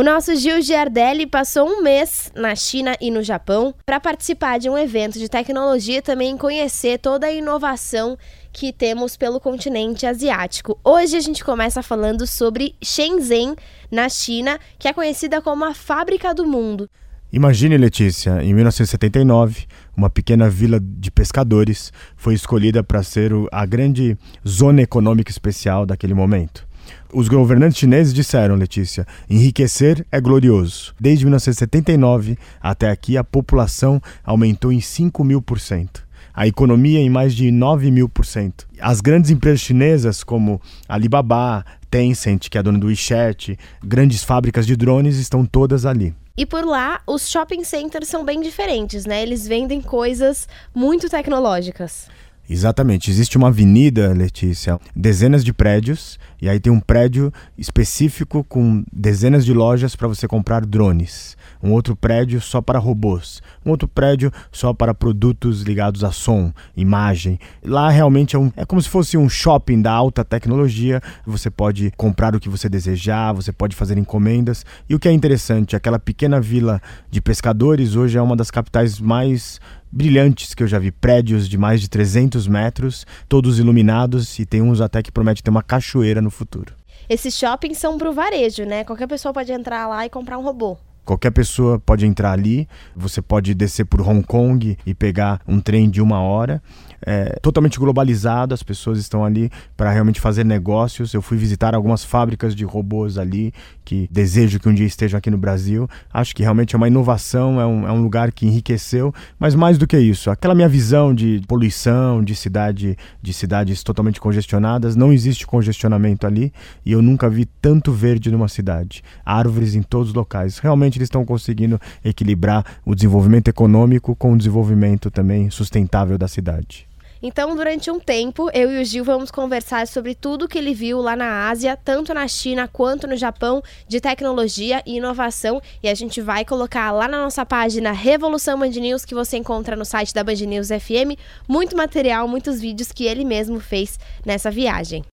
O nosso Gil Giardelli passou um mês na China e no Japão para participar de um evento de tecnologia e também conhecer toda a inovação que temos pelo continente asiático. Hoje a gente começa falando sobre Shenzhen, na China, que é conhecida como a fábrica do mundo. Imagine, Letícia, em 1979, uma pequena vila de pescadores foi escolhida para ser a grande zona econômica especial daquele momento. Os governantes chineses disseram, Letícia, enriquecer é glorioso. Desde 1979 até aqui, a população aumentou em 5 mil por cento. A economia em mais de 9 mil por cento. As grandes empresas chinesas, como Alibaba, Tencent, que é a dona do WeChat, grandes fábricas de drones, estão todas ali. E por lá, os shopping centers são bem diferentes, né? Eles vendem coisas muito tecnológicas. Exatamente. Existe uma avenida, Letícia, dezenas de prédios, e aí tem um prédio específico com dezenas de lojas para você comprar drones. Um outro prédio só para robôs. Um outro prédio só para produtos ligados a som, imagem. Lá realmente é, um, é como se fosse um shopping da alta tecnologia. Você pode comprar o que você desejar, você pode fazer encomendas. E o que é interessante, aquela pequena vila de pescadores hoje é uma das capitais mais brilhantes que eu já vi, prédios de mais de 300 metros, todos iluminados e tem uns até que promete ter uma cachoeira no futuro. Esses shoppings são para o varejo, né? Qualquer pessoa pode entrar lá e comprar um robô. Qualquer pessoa pode entrar ali, você pode descer por Hong Kong e pegar um trem de uma hora é, totalmente globalizado, as pessoas estão ali para realmente fazer negócios. Eu fui visitar algumas fábricas de robôs ali, que desejo que um dia estejam aqui no Brasil. Acho que realmente é uma inovação, é um, é um lugar que enriqueceu, mas mais do que isso, aquela minha visão de poluição, de cidade, de cidades totalmente congestionadas, não existe congestionamento ali e eu nunca vi tanto verde numa cidade. Árvores em todos os locais. Realmente eles estão conseguindo equilibrar o desenvolvimento econômico com o desenvolvimento também sustentável da cidade. Então, durante um tempo, eu e o Gil vamos conversar sobre tudo que ele viu lá na Ásia, tanto na China quanto no Japão, de tecnologia e inovação. E a gente vai colocar lá na nossa página Revolução Band News, que você encontra no site da Band News FM, muito material, muitos vídeos que ele mesmo fez nessa viagem.